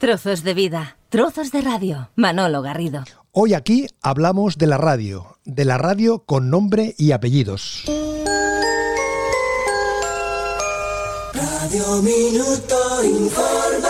Trozos de vida, trozos de radio. Manolo Garrido. Hoy aquí hablamos de la radio, de la radio con nombre y apellidos. Radio Minuto Informa.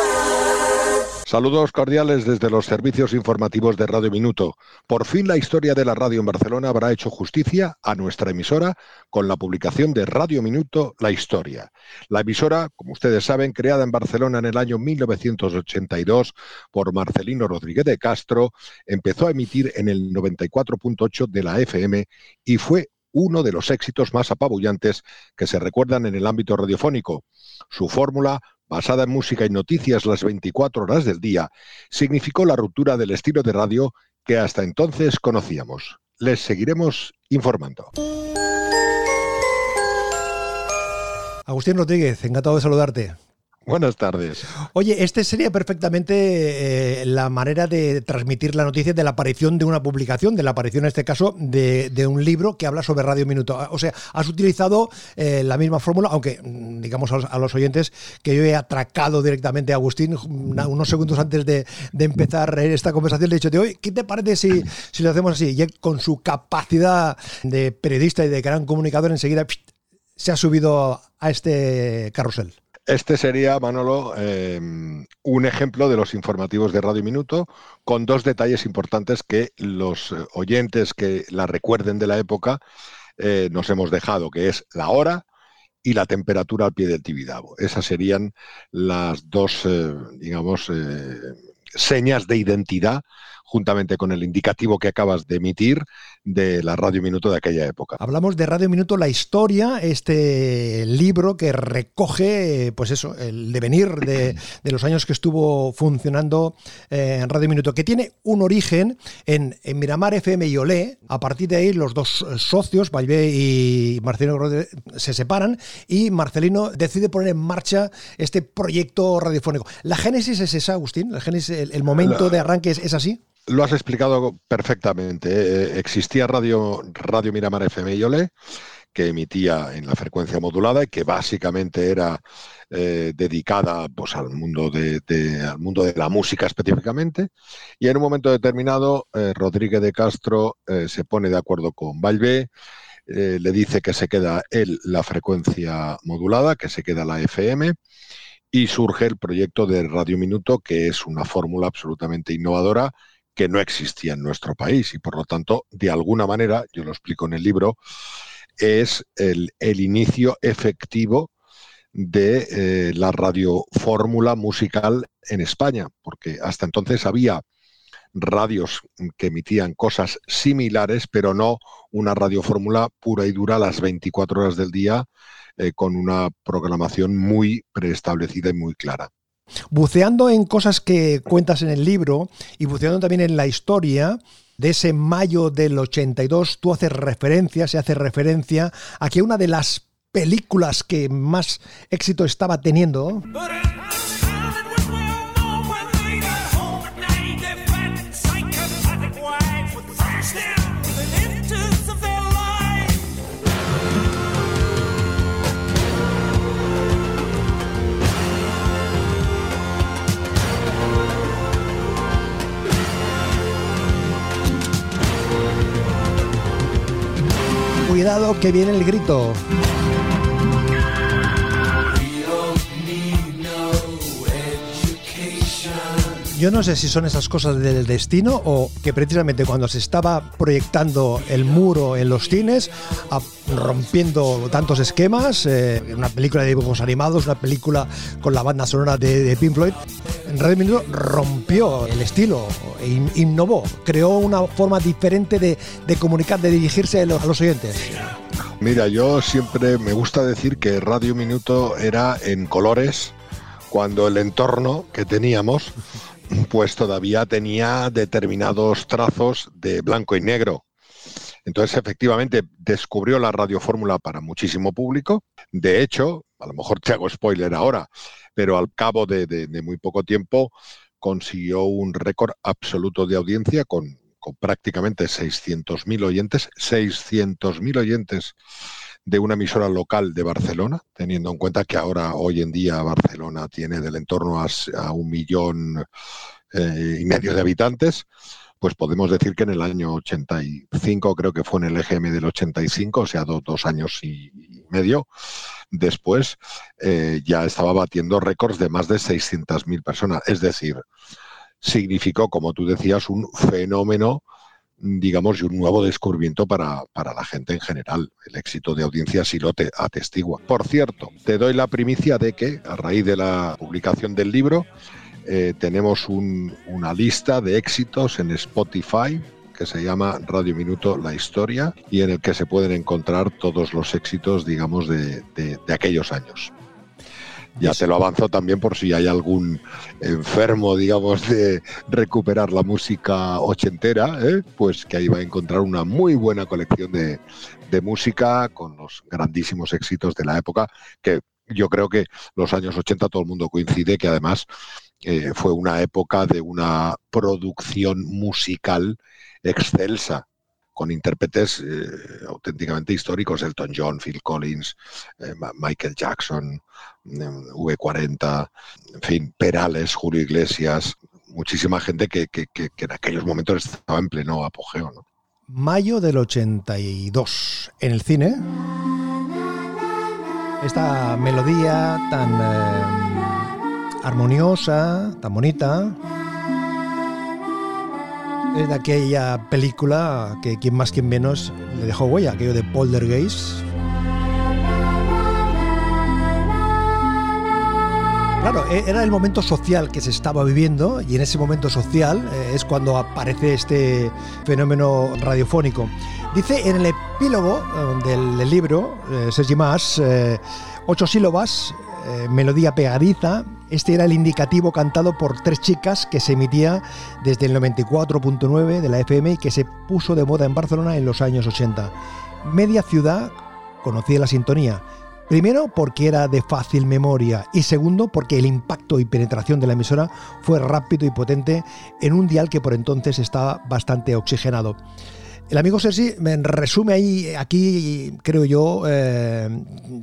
Saludos cordiales desde los servicios informativos de Radio Minuto. Por fin la historia de la radio en Barcelona habrá hecho justicia a nuestra emisora con la publicación de Radio Minuto La Historia. La emisora, como ustedes saben, creada en Barcelona en el año 1982 por Marcelino Rodríguez de Castro, empezó a emitir en el 94.8 de la FM y fue uno de los éxitos más apabullantes que se recuerdan en el ámbito radiofónico. Su fórmula basada en música y noticias las 24 horas del día, significó la ruptura del estilo de radio que hasta entonces conocíamos. Les seguiremos informando. Agustín Rodríguez, encantado de saludarte. Buenas tardes. Oye, este sería perfectamente eh, la manera de transmitir la noticia de la aparición de una publicación, de la aparición en este caso de, un libro que habla sobre Radio Minuto. O sea, has utilizado eh, la misma fórmula, aunque mm, digamos a los, oyentes que yo he atracado directamente a Agustín unos segundos antes de, empezar esta conversación. Le he dicho, hoy, ¿qué te parece si, si lo hacemos así? Y con su capacidad de periodista y de gran comunicador enseguida se ha subido a este carrusel. Este sería, Manolo, eh, un ejemplo de los informativos de Radio Minuto, con dos detalles importantes que los eh, oyentes que la recuerden de la época eh, nos hemos dejado, que es la hora y la temperatura al pie del Tibidabo. Esas serían las dos, digamos, señas de identidad juntamente con el indicativo que acabas de emitir de la Radio Minuto de aquella época. Hablamos de Radio Minuto, la historia, este libro que recoge, pues eso, el devenir de, los años que estuvo funcionando eh, en Radio Minuto, que tiene un origen en, Miramar FM y Olé. A partir de ahí, los dos socios, Valvé y Marcelino se separan y Marcelino decide poner en marcha este proyecto radiofónico. ¿La génesis es esa, Agustín? ¿La génesis, el, momento de arranque es así? Lo has explicado perfectamente. Eh, existía Radio, Radio Miramar FM y Olé, que emitía en la frecuencia modulada y que básicamente era eh, dedicada pues, al, mundo de, al mundo de la música específicamente. Y en un momento determinado, eh, Rodríguez de Castro se pone de acuerdo con Valvé, le dice que se queda él la frecuencia modulada, que se queda la FM y surge el proyecto de Radio Minuto, que es una fórmula absolutamente innovadora que no existía en nuestro país y por lo tanto, de alguna manera, yo lo explico en el libro, es el, inicio efectivo de eh, la radiofórmula musical en España, porque hasta entonces había radios que emitían cosas similares, pero no una radiofórmula pura y dura las 24 horas del día, eh, con una programación muy preestablecida y muy clara. Buceando en cosas que cuentas en el libro y buceando también en la historia, de ese mayo del 82, tú haces referencia, se hace referencia a que una de las películas que más éxito estaba teniendo... Que viene el grito. Yo no sé si son esas cosas del destino o que precisamente cuando se estaba proyectando el muro en los cines, rompiendo tantos esquemas, eh, una película de dibujos animados, una película con la banda sonora de, Pink Floyd, Radio Minuto rompió el estilo, e innovó, creó una forma diferente de, comunicar, de dirigirse a los oyentes. Mira, yo siempre me gusta decir que Radio Minuto era en colores cuando el entorno que teníamos pues todavía tenía determinados trazos de blanco y negro. Entonces, efectivamente, descubrió la radiofórmula para muchísimo público. De hecho, a lo mejor te hago spoiler ahora, pero al cabo de, muy poco tiempo consiguió un récord absoluto de audiencia con, prácticamente 600.000 oyentes, 600.000 oyentes de una emisora local de Barcelona, teniendo en cuenta que ahora, hoy en día, Barcelona tiene del entorno a, un millón eh, y medio de habitantes, pues podemos decir que en el año 85, creo que fue en el EGM del 85, o sea, dos años y, medio después, eh, ya estaba batiendo récords de más de 600.000 personas. Es decir, significó, como tú decías, un fenómeno digamos, y un nuevo descubrimiento para, la gente en general. El éxito de audiencia sí lo te atestigua. Por cierto, te doy la primicia de que, a raíz de la publicación del libro, eh, tenemos una lista de éxitos en Spotify que se llama Radio Minuto La Historia y en el que se pueden encontrar todos los éxitos, digamos, de aquellos años. Ya te lo avanzo también por si hay algún enfermo, digamos, de recuperar la música ochentera, ¿eh? pues que ahí va a encontrar una muy buena colección de, música con los grandísimos éxitos de la época, que yo creo que los años 80 todo el mundo coincide que además eh, fue una época de una producción musical excelsa con intérpretes eh, auténticamente históricos, Elton John, Phil Collins, eh, Michael Jackson, mm, V40, en fin, Perales, Julio Iglesias, muchísima gente que, en aquellos momentos estaba en pleno apogeo. Mayo del 82, en el cine, esta melodía tan eh, armoniosa, tan bonita, es de aquella película que quien más quien menos le dejó huella, aquello de Poltergeist. Claro, e-, era el momento social que se estaba viviendo y en ese momento social eh, es cuando aparece este fenómeno radiofónico. Dice en el epílogo eh, del, libro, eh, Sergi Mas, ocho sílabas, melodía pegadiza, este era el indicativo cantado por tres chicas que se emitía desde el 94.9 de la FM y que se puso de moda en Barcelona en los años 80. Media ciudad conocía la sintonía. Primero porque era de fácil memoria y segundo porque el impacto y penetración de la emisora fue rápido y potente en un dial que por entonces estaba bastante oxigenado. El amigo Sergi me resume ahí, aquí creo yo, eh,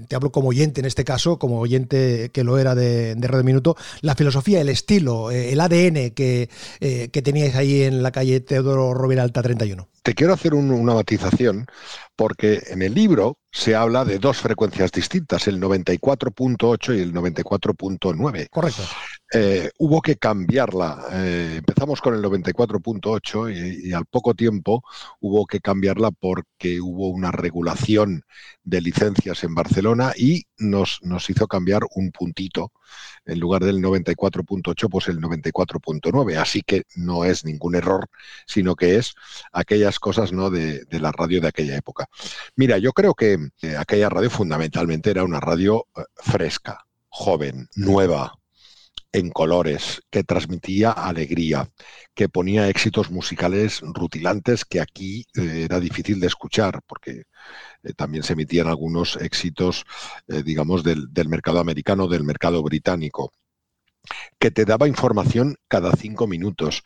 te hablo como oyente en este caso, como oyente que lo era de, de Radio Minuto, la filosofía, el estilo, eh, el ADN que, eh, que teníais ahí en la calle Teodoro Rovira Alta 31. Te quiero hacer una matización porque en el libro se habla de dos frecuencias distintas, el 94.8 y el 94.9. Correcto. Eh, hubo que cambiarla. Eh, empezamos con el 94.8 y, y, al poco tiempo hubo que cambiarla porque hubo una regulación de licencias en Barcelona y nos, nos hizo cambiar un puntito en lugar del 94.8, pues el 94.9. Así que no es ningún error, sino que es aquellas cosas ¿no? de, la radio de aquella época. Mira, yo creo que eh, aquella radio fundamentalmente era una radio fresca, joven, nueva, en colores, que transmitía alegría, que ponía éxitos musicales rutilantes que aquí eh, era difícil de escuchar, porque eh, también se emitían algunos éxitos, eh, digamos, del, del mercado americano, del mercado británico que te daba información cada cinco minutos,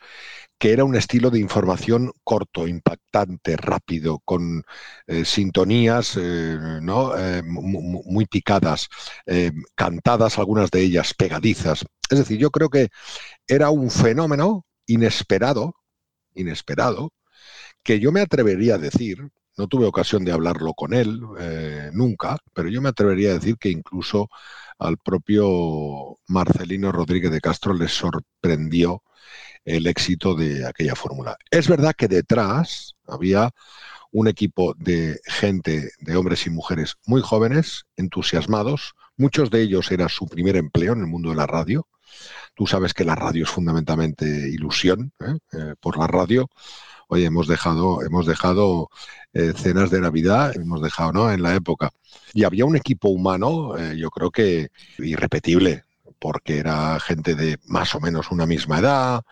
que era un estilo de información corto, impactante, rápido, con eh, sintonías ¿no? muy picadas, cantadas algunas de ellas, pegadizas. Es decir, yo creo que era un fenómeno inesperado, inesperado, que yo me atrevería a decir, no tuve ocasión de hablarlo con él eh, nunca, pero yo me atrevería a decir que incluso al propio Marcelino Rodríguez de Castro le sorprendió el éxito de aquella fórmula. Es verdad que detrás había un equipo de gente, de hombres y mujeres muy jóvenes, entusiasmados. Muchos de ellos era su primer empleo en el mundo de la radio. Tú sabes que la radio es fundamentalmente ilusión ¿eh? Eh, por la radio oye, hemos dejado, hemos dejado eh, cenas de Navidad, hemos dejado, ¿no? En la época. Y había un equipo humano, yo creo que irrepetible, porque era gente de más o menos una misma edad,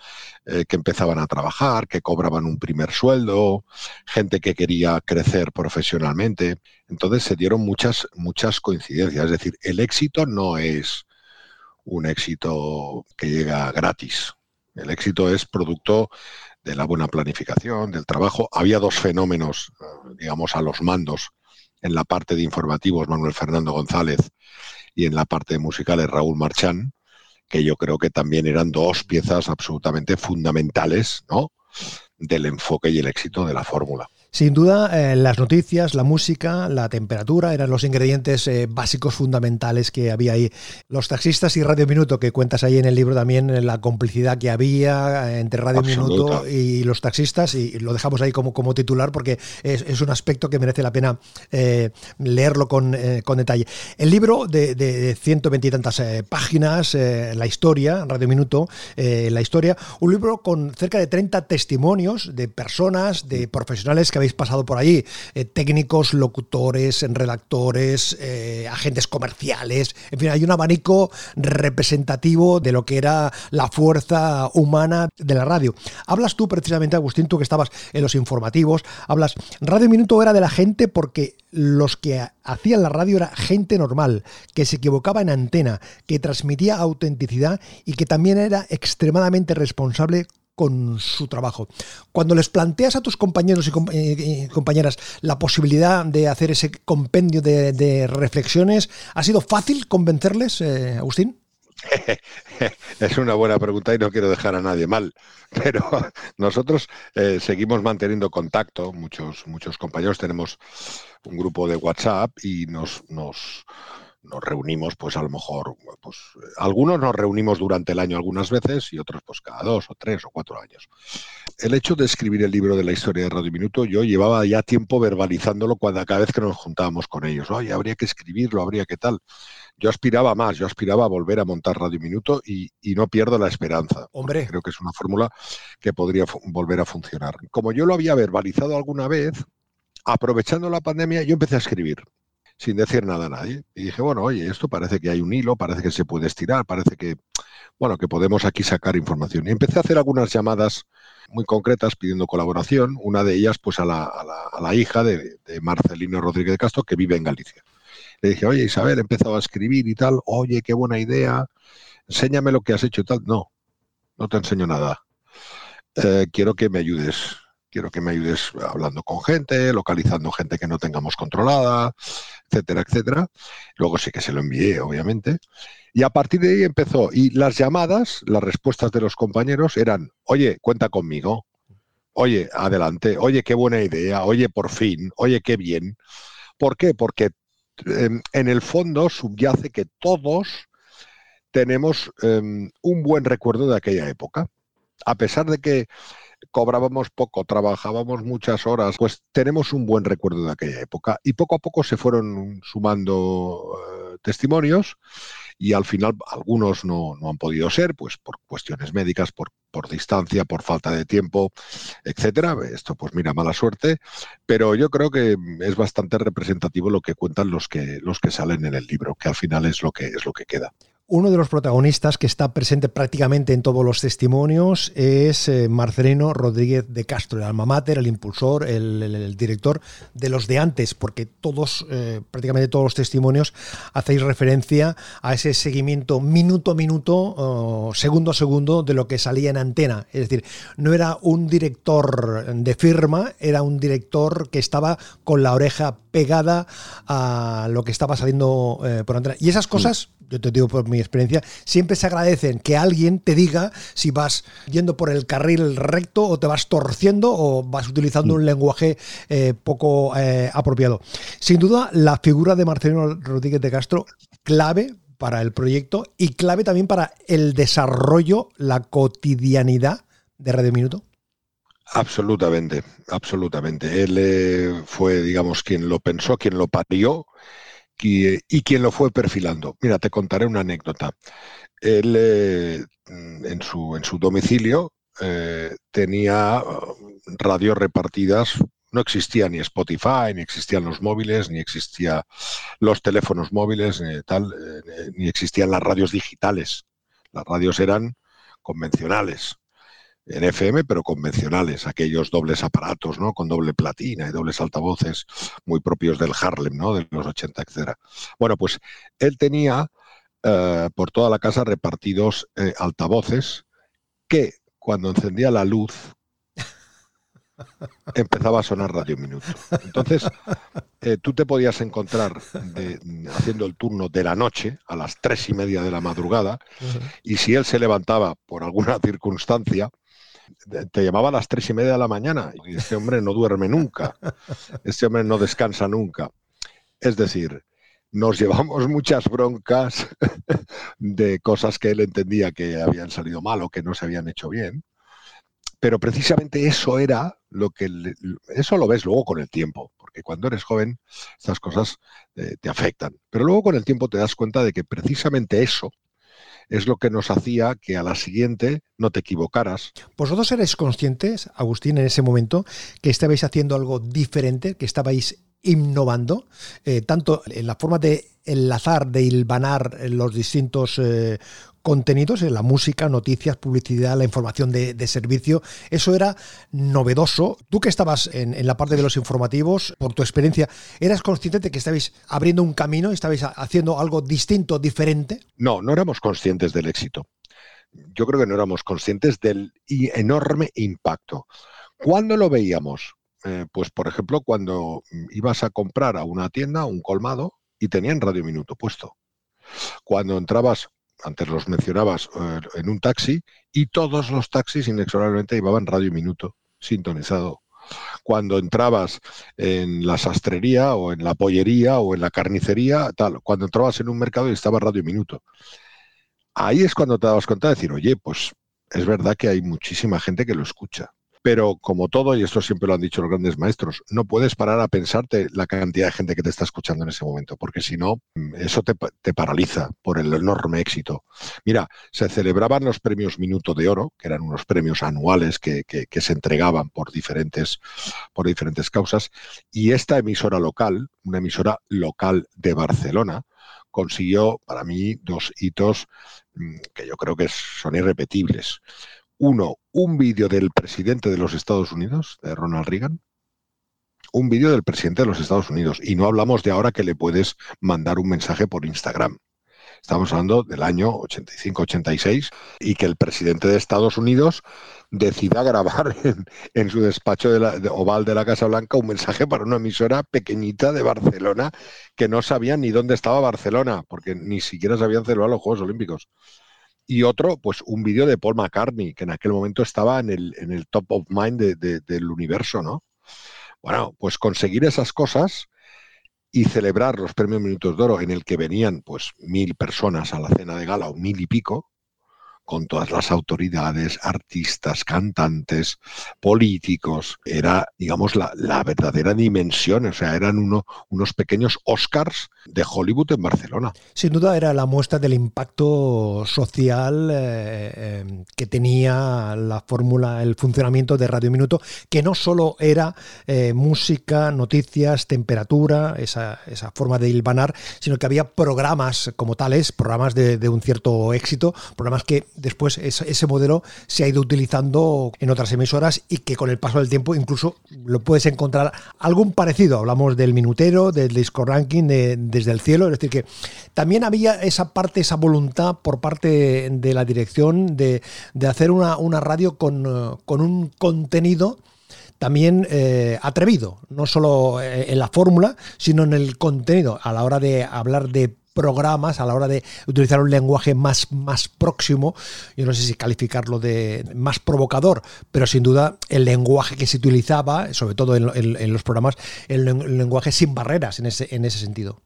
eh, que empezaban a trabajar, que cobraban un primer sueldo, gente que quería crecer profesionalmente. Entonces se dieron muchas, muchas coincidencias. Es decir, el éxito no es un éxito que llega gratis. El éxito es producto de la buena planificación, del trabajo. Había dos fenómenos, eh, digamos, a los mandos en la parte de informativos Manuel Fernando González y en la parte de musicales Raúl Marchán, que yo creo que también eran dos piezas absolutamente fundamentales, ¿no? del enfoque y el éxito de la fórmula. Sin duda, eh, las noticias, la música, la temperatura eran los ingredientes eh, básicos fundamentales que había ahí. Los taxistas y Radio Minuto, que cuentas ahí en el libro también, eh, la complicidad que había entre Radio Minuto y los taxistas, y lo dejamos ahí como, como titular porque es, un aspecto que merece la pena leerlo con, detalle. El libro de, de, ciento veintitantas páginas, la historia, Radio Minuto, la historia, un libro con cerca de 30 testimonios de personas, de profesionales que habéis pasado por allí, eh, técnicos, locutores, redactores, eh, agentes comerciales, en fin, hay un abanico representativo de lo que era la fuerza humana de la radio. Hablas tú precisamente, Agustín, tú que estabas en los informativos, hablas, Radio Minuto era de la gente porque los que hacían la radio era gente normal, que se equivocaba en antena, que transmitía autenticidad y que también era extremadamente responsable con su trabajo. Cuando les planteas a tus compañeros y eh, compañeras la posibilidad de hacer ese compendio de, reflexiones, ¿ha sido fácil convencerles, eh, Agustín? Es una buena pregunta y no quiero dejar a nadie mal, pero nosotros eh, seguimos manteniendo contacto, muchos, muchos compañeros tenemos un grupo de WhatsApp y nos, nos, nos reunimos, pues a lo mejor, pues algunos nos reunimos durante el año algunas veces y otros pues cada dos o tres o cuatro años. El hecho de escribir el libro de la historia de Radio Minuto, yo llevaba ya tiempo verbalizándolo cuando, cada vez que nos juntábamos con ellos. Oye, habría que escribirlo, habría que tal. Yo aspiraba más, yo aspiraba a volver a montar Radio Minuto y, no pierdo la esperanza. Hombre. Creo que es una fórmula que podría volver a funcionar. Como yo lo había verbalizado alguna vez, aprovechando la pandemia, yo empecé a escribir sin decir nada a nadie. Y dije, bueno, oye, esto parece que hay un hilo, parece que se puede estirar, parece que, bueno, que podemos aquí sacar información. Y empecé a hacer algunas llamadas muy concretas pidiendo colaboración, una de ellas pues a la, a la, hija de, Marcelino Rodríguez de Castro, que vive en Galicia. Le dije, oye Isabel, he empezado a escribir y tal, oye, qué buena idea, enséñame lo que has hecho y tal. No, no te enseño nada. Eh, quiero que me ayudes quiero que me ayudes hablando con gente, localizando gente que no tengamos controlada, etcétera, etcétera. Luego sí que se lo envié, obviamente. Y a partir de ahí empezó. Y las llamadas, las respuestas de los compañeros eran, oye, cuenta conmigo. Oye, adelante. Oye, qué buena idea. Oye, por fin. Oye, qué bien. ¿Por qué? Porque em, en el fondo subyace que todos tenemos em, un buen recuerdo de aquella época. A pesar de que cobrábamos poco, trabajábamos muchas horas, pues tenemos un buen recuerdo de aquella época. Y poco a poco se fueron sumando eh, testimonios y al final algunos no, han podido ser, pues por cuestiones médicas, por, por distancia, por falta de tiempo, etcétera. Esto, pues mira, mala suerte, pero yo creo que es bastante representativo lo que cuentan los que, los que salen en el libro, que al final es lo que, es lo que queda. Uno de los protagonistas que está presente prácticamente en todos los testimonios es eh, Marcelino Rodríguez de Castro, el alma mater, el impulsor, el, director de los de antes, porque todos, eh, prácticamente todos los testimonios hacéis referencia a ese seguimiento minuto a minuto, segundo a segundo de lo que salía en antena. Es decir, no era un director de firma, era un director que estaba con la oreja pegada a lo que estaba saliendo eh, por antena. Y esas cosas yo te digo por mi experiencia, siempre se agradecen que alguien te diga si vas yendo por el carril recto o te vas torciendo o vas utilizando un mm. lenguaje eh, poco eh, apropiado. Sin duda, la figura de Marcelino Rodríguez de Castro, clave para el proyecto y clave también para el desarrollo, la cotidianidad de Radio Minuto. Absolutamente, absolutamente. Él eh, fue, digamos, quien lo pensó, quien lo parió y, quien lo fue perfilando. Mira, te contaré una anécdota. Él eh, en, su, en su domicilio eh, tenía uh, radios repartidas, no existía ni Spotify, ni existían los móviles, ni existían los teléfonos móviles, eh, ni existían las radios digitales. Las radios eran convencionales en FM, pero convencionales, aquellos dobles aparatos, ¿no? Con doble platina y dobles altavoces muy propios del Harlem, ¿no? De los 80, etc. Bueno, pues él tenía eh, por toda la casa repartidos eh, altavoces que cuando encendía la luz empezaba a sonar Radio Minuto. Entonces, eh, tú te podías encontrar haciendo el turno de la noche a las tres y media de la madrugada y si él se levantaba por alguna circunstancia, te llamaba a las tres y media de la mañana y este hombre no duerme nunca, este hombre no descansa nunca. Es decir, nos llevamos muchas broncas de cosas que él entendía que habían salido mal o que no se habían hecho bien. Pero precisamente eso era lo que... Eso lo ves luego con el tiempo, porque cuando eres joven estas cosas eh, te afectan. Pero luego con el tiempo te das cuenta de que precisamente eso es lo que nos hacía que a la siguiente no te equivocaras. ¿Vosotros erais conscientes, Agustín, en ese momento, que estabais haciendo algo diferente, que estabais innovando, eh, tanto en la forma de enlazar, de hilvanar los distintos eh, contenidos, en la música, noticias, publicidad, la información de, servicio. Eso era novedoso. Tú que estabas en, la parte de los informativos, por tu experiencia, ¿eras consciente de que estabais abriendo un camino, estabais haciendo algo distinto, diferente? No, no éramos conscientes del éxito. Yo creo que no éramos conscientes del enorme impacto. ¿Cuándo lo veíamos? Eh, pues por ejemplo, cuando ibas a comprar a una tienda, un colmado, y tenían Radio Minuto puesto. Cuando entrabas, antes los mencionabas, eh, en un taxi, y todos los taxis inexorablemente llevaban Radio Minuto sintonizado. Cuando entrabas en la sastrería o en la pollería o en la carnicería, tal, cuando entrabas en un mercado y estaba Radio Minuto. Ahí es cuando te dabas cuenta de decir, oye, pues es verdad que hay muchísima gente que lo escucha. Pero como todo, y esto siempre lo han dicho los grandes maestros, no puedes parar a pensarte la cantidad de gente que te está escuchando en ese momento, porque si no, mm, eso te, paraliza por el enorme éxito. Mira, se celebraban los premios Minuto de Oro, que eran unos premios anuales que, se entregaban por diferentes, por diferentes causas, y esta emisora local, una emisora local de Barcelona, consiguió para mí dos hitos mm, que yo creo que son irrepetibles uno, un vídeo del presidente de los Estados Unidos, de Ronald Reagan, un vídeo del presidente de los Estados Unidos. Y no hablamos de ahora que le puedes mandar un mensaje por Instagram. Estamos hablando del año 85-86 y que el presidente de Estados Unidos decida grabar en, su despacho de oval de la Casa Blanca un mensaje para una emisora pequeñita de Barcelona que no sabía ni dónde estaba Barcelona, porque ni siquiera sabían celebrar los Juegos Olímpicos y otro, pues un vídeo de Paul McCartney, que en aquel momento estaba en el, en el top of mind del universo, ¿no? Bueno, pues conseguir esas cosas y celebrar los premios Minutos de Oro en el que venían pues mil personas a la cena de gala o mil y pico, con todas las autoridades, artistas, cantantes, políticos. Era, digamos, la, verdadera dimensión, o sea, eran uno, unos pequeños Oscars de Hollywood en Barcelona. Sin duda era la muestra del impacto social eh, eh, que tenía la fórmula, el funcionamiento de Radio Minuto, que no solo era eh, música, noticias, temperatura, esa, forma de hilvanar, sino que había programas como tales, programas de un cierto éxito, programas que después ese modelo se ha ido utilizando en otras emisoras y que con el paso del tiempo incluso lo puedes encontrar algún parecido. Hablamos del minutero, del disco ranking, de, desde el cielo. Es decir, que también había esa parte, esa voluntad por parte de la dirección de, hacer una, radio con, un contenido también eh, atrevido, no solo eh, en la fórmula, sino en el contenido, a la hora de hablar de programas a la hora de utilizar un lenguaje más, más próximo, yo no sé si calificarlo de más provocador, pero sin duda el lenguaje que se utilizaba, sobre todo en, los programas, el, lenguaje sin barreras en ese, en ese sentido.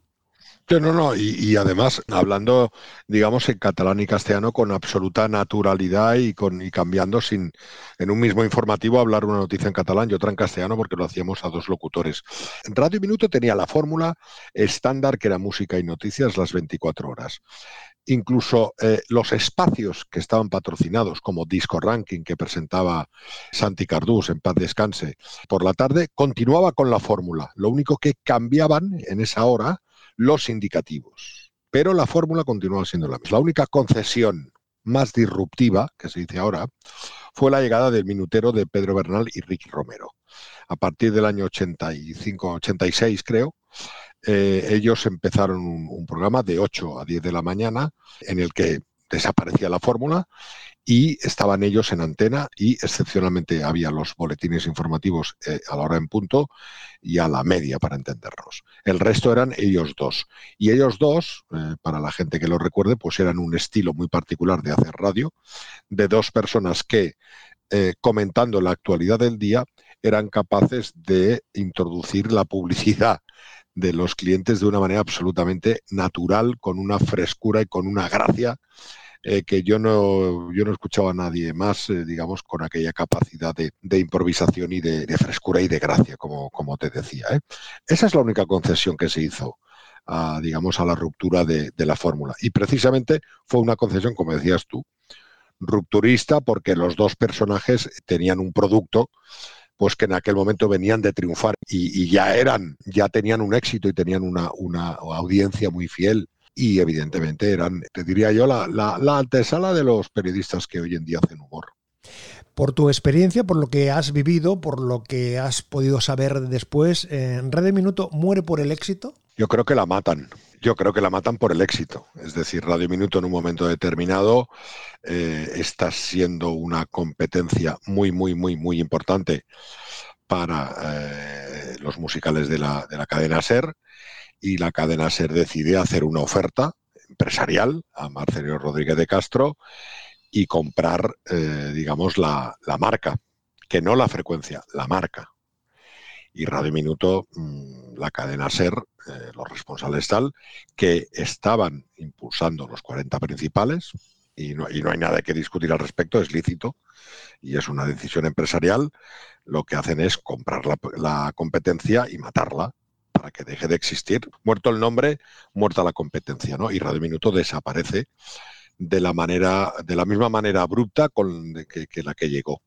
No, no, y, además hablando, digamos, en catalán y castellano con absoluta naturalidad y, con, y cambiando sin, en un mismo informativo, hablar una noticia en catalán y otra en castellano porque lo hacíamos a dos locutores. Radio Minuto tenía la fórmula estándar que era música y noticias las 24 horas. Incluso eh, los espacios que estaban patrocinados, como Disco Ranking, que presentaba Santi Cardús en paz descanse por la tarde, continuaba con la fórmula. Lo único que cambiaban en esa hora los indicativos. Pero la fórmula continúa siendo la misma. La única concesión más disruptiva, que se dice ahora, fue la llegada del minutero de Pedro Bernal y Ricky Romero. A partir del año 85-86, creo, eh, ellos empezaron un, un, programa de 8 a 10 de la mañana en el que desaparecía la fórmula y estaban ellos en antena y excepcionalmente había los boletines informativos eh, a la hora en punto y a la media para entendernos. El resto eran ellos dos. Y ellos dos, eh, para la gente que lo recuerde, pues eran un estilo muy particular de hacer radio, de dos personas que, eh, comentando la actualidad del día, eran capaces de introducir la publicidad de los clientes de una manera absolutamente natural, con una frescura y con una gracia eh, que yo no, yo no escuchaba a nadie más, eh, digamos, con aquella capacidad de, improvisación y de, frescura y de gracia, como, como te decía. ¿eh? Esa es la única concesión que se hizo. A, digamos, a la ruptura de, la fórmula. Y precisamente fue una concesión, como decías tú, rupturista porque los dos personajes tenían un producto pues que en aquel momento venían de triunfar y, ya eran, ya tenían un éxito y tenían una, una audiencia muy fiel y evidentemente eran, te diría yo, la, la, antesala de los periodistas que hoy en día hacen humor. Por tu experiencia, por lo que has vivido, por lo que has podido saber después, ¿en Red Minuto muere por el éxito? Yo creo que la matan. Yo creo que la matan por el éxito. Es decir, Radio Minuto en un momento determinado eh, está siendo una competencia muy, muy, muy, muy importante para eh, los musicales de la, de la cadena SER y la cadena SER decide hacer una oferta empresarial a Marcelino Rodríguez de Castro y comprar, eh, digamos, la, marca, que no la frecuencia, la marca. Y Radio Minuto, mm, la cadena SER, eh, los responsables tal, que estaban impulsando los 40 principales, y no, hay nada que discutir al respecto, es lícito y es una decisión empresarial, lo que hacen es comprar la, competencia y matarla para que deje de existir. Muerto el nombre, muerta la competencia, ¿no? Y Radio Minuto desaparece de la manera, de la misma manera abrupta con que, que la que llegó.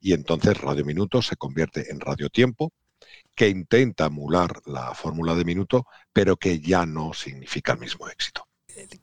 Y entonces Radio Minuto se convierte en Radio Tiempo, que intenta emular la fórmula de minuto, pero que ya no significa el mismo éxito.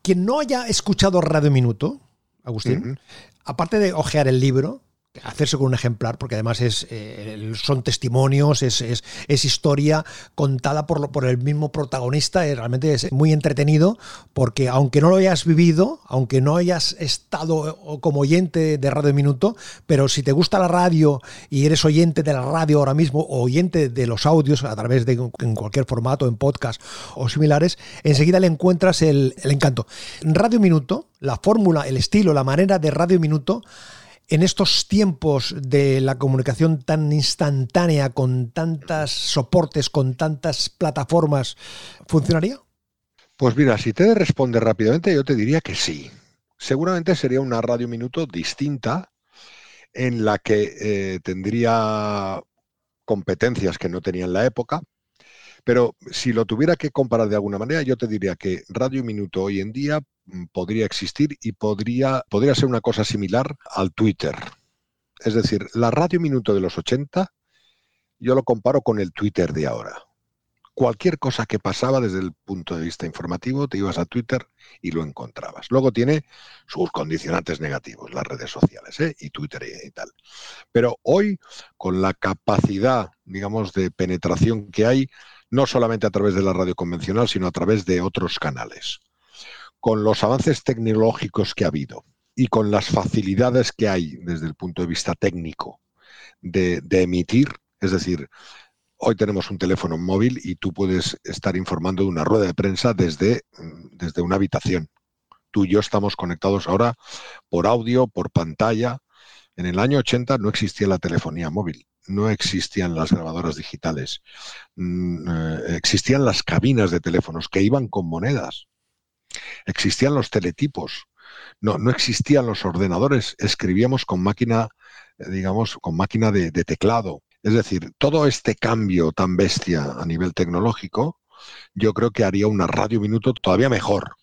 Quien no haya escuchado Radio Minuto, Agustín, aparte de ojear el libro, hacerse con un ejemplar, porque además es, eh, son testimonios, es, es, historia contada por, por el mismo protagonista, y realmente es muy entretenido, porque aunque no lo hayas vivido, aunque no hayas estado como oyente de Radio Minuto, pero si te gusta la radio y eres oyente de la radio ahora mismo, o oyente de los audios a través de en cualquier formato, en podcast o similares, enseguida le encuentras el, el encanto. Radio Minuto, la fórmula, el estilo, la manera de Radio Minuto, en estos tiempos de la comunicación tan instantánea, con tantos soportes, con tantas plataformas, ¿funcionaría? Pues mira, si te de responder rápidamente, yo te diría que sí. Seguramente sería una radio minuto distinta en la que eh, tendría competencias que no tenía en la época, pero si lo tuviera que comparar de alguna manera, yo te diría que Radio Minuto hoy en día podría existir y podría, podría ser una cosa similar al Twitter. Es decir, la radio minuto de los 80 yo lo comparo con el Twitter de ahora. Cualquier cosa que pasaba desde el punto de vista informativo, te ibas a Twitter y lo encontrabas. Luego tiene sus condicionantes negativos, las redes sociales ¿eh? y Twitter y, y tal. Pero hoy, con la capacidad, digamos, de penetración que hay, no solamente a través de la radio convencional, sino a través de otros canales con los avances tecnológicos que ha habido y con las facilidades que hay desde el punto de vista técnico de, emitir, es decir, hoy tenemos un teléfono móvil y tú puedes estar informando de una rueda de prensa desde, desde una habitación. Tú y yo estamos conectados ahora por audio, por pantalla. En el año 80 no existía la telefonía móvil, no existían las grabadoras digitales, mm, eh, existían las cabinas de teléfonos que iban con monedas. Existían los teletipos, no, no existían los ordenadores, escribíamos con máquina, eh, digamos, con máquina de, de teclado. Es decir, todo este cambio tan bestia a nivel tecnológico, yo creo que haría una radio minuto todavía mejor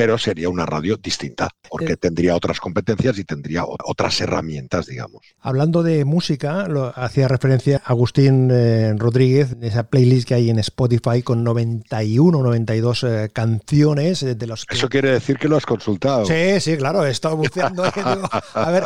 pero sería una radio distinta, porque eh. tendría otras competencias y tendría otras herramientas, digamos. Hablando de música, lo, hacía referencia Agustín eh, Rodríguez, esa playlist que hay en Spotify con 91, 92 eh, canciones de los Eso quiere decir que lo has consultado. Sí, sí, claro, he estado buceando. a ver,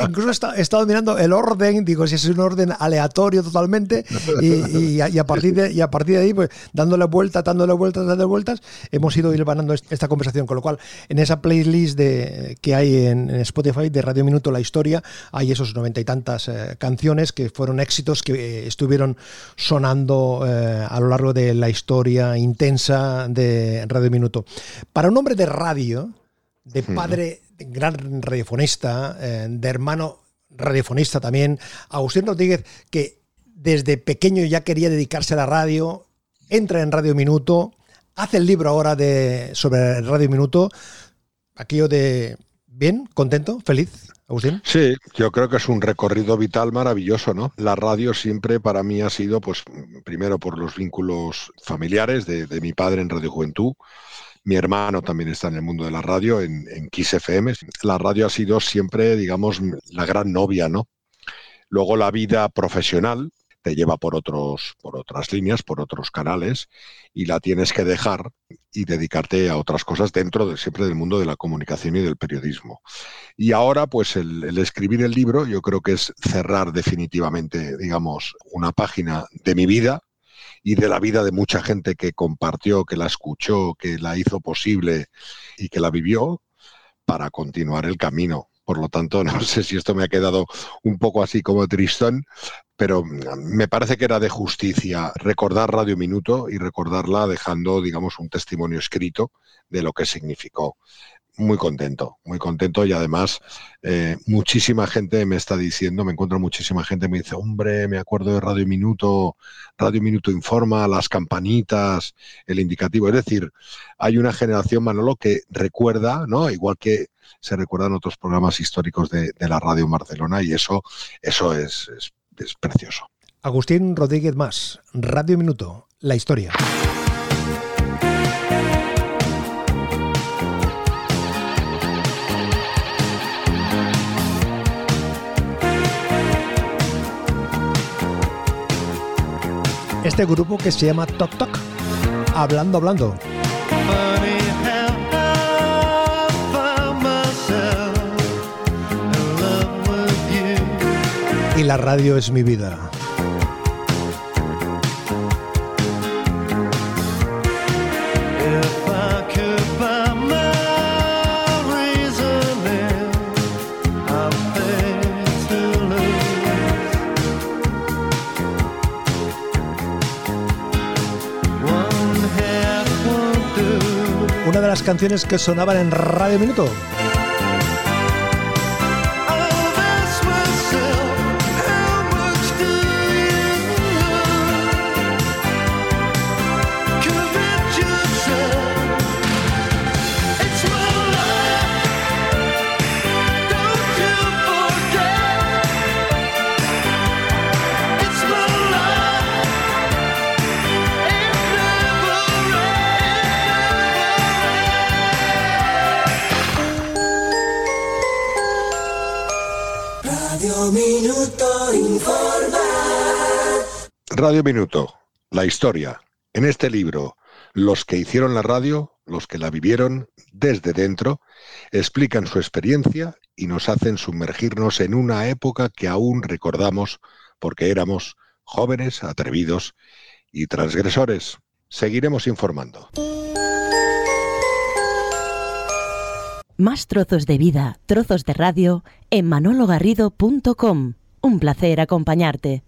incluso, he, estado, mirando el orden, digo, si es un orden aleatorio totalmente, y, a, partir de, y a partir de ahí, pues dándole vueltas, dándole vueltas, dándole vueltas, hemos ido ir ganando esta conversación conversación. Con lo cual, en esa playlist de, que hay en, Spotify de Radio Minuto La Historia, hay esos noventa y tantas eh, canciones que fueron éxitos que eh, estuvieron sonando eh, a lo largo de la historia intensa de Radio Minuto. Para un hombre de radio, de padre gran radiofonista, de hermano radiofonista también, Agustín Rodríguez, que desde pequeño ya quería dedicarse a la radio, entra en Radio Minuto, hace el libro ahora de, sobre Radio Minuto, aquello de bien, contento, feliz. Agustín. Sí, yo creo que es un recorrido vital maravilloso, ¿no? La radio siempre para mí ha sido, pues, primero por los vínculos familiares de, mi padre en Radio Juventud, mi hermano también está en el mundo de la radio, en, en. La radio ha sido siempre, digamos, la gran novia, ¿no? Luego la vida profesional, te lleva por, otros, por otras líneas, por otros canales, y la tienes que dejar y dedicarte a otras cosas dentro de, siempre del mundo de la comunicación y del periodismo. Y ahora, pues el, escribir el libro, yo creo que es cerrar definitivamente, digamos, una página de mi vida, y de la vida de mucha gente que compartió, que la escuchó, que la hizo posible y que la vivió para continuar el camino. Por lo tanto, no sé si esto me ha quedado un poco así como tristón, pero me parece que era de justicia recordar Radio Minuto y recordarla dejando, digamos, un testimonio escrito de lo que significó. Muy contento, muy contento y además eh, muchísima gente me está diciendo, me encuentro muchísima gente, me dice, hombre, me acuerdo de Radio Minuto, Radio Minuto informa, las campanitas, el indicativo. Es decir, hay una generación, Manolo, que recuerda, ¿no? Igual que se recuerdan otros programas históricos de, la radio Barcelona y eso, eso es es precioso. Agustín Rodríguez Más, Radio Minuto, la historia. Este grupo que se llama Tok Tok, hablando, hablando. y la radio es mi vida. Canciones que sonaban en Radio Minuto. Radio Minuto, la historia. En este libro, los que hicieron la radio, los que la vivieron desde dentro, explican su experiencia y nos hacen sumergirnos en una época que aún recordamos porque éramos jóvenes, atrevidos y transgresores. Seguiremos informando. Más trozos de vida, trozos de radio en manologarrido.com. Un placer acompañarte.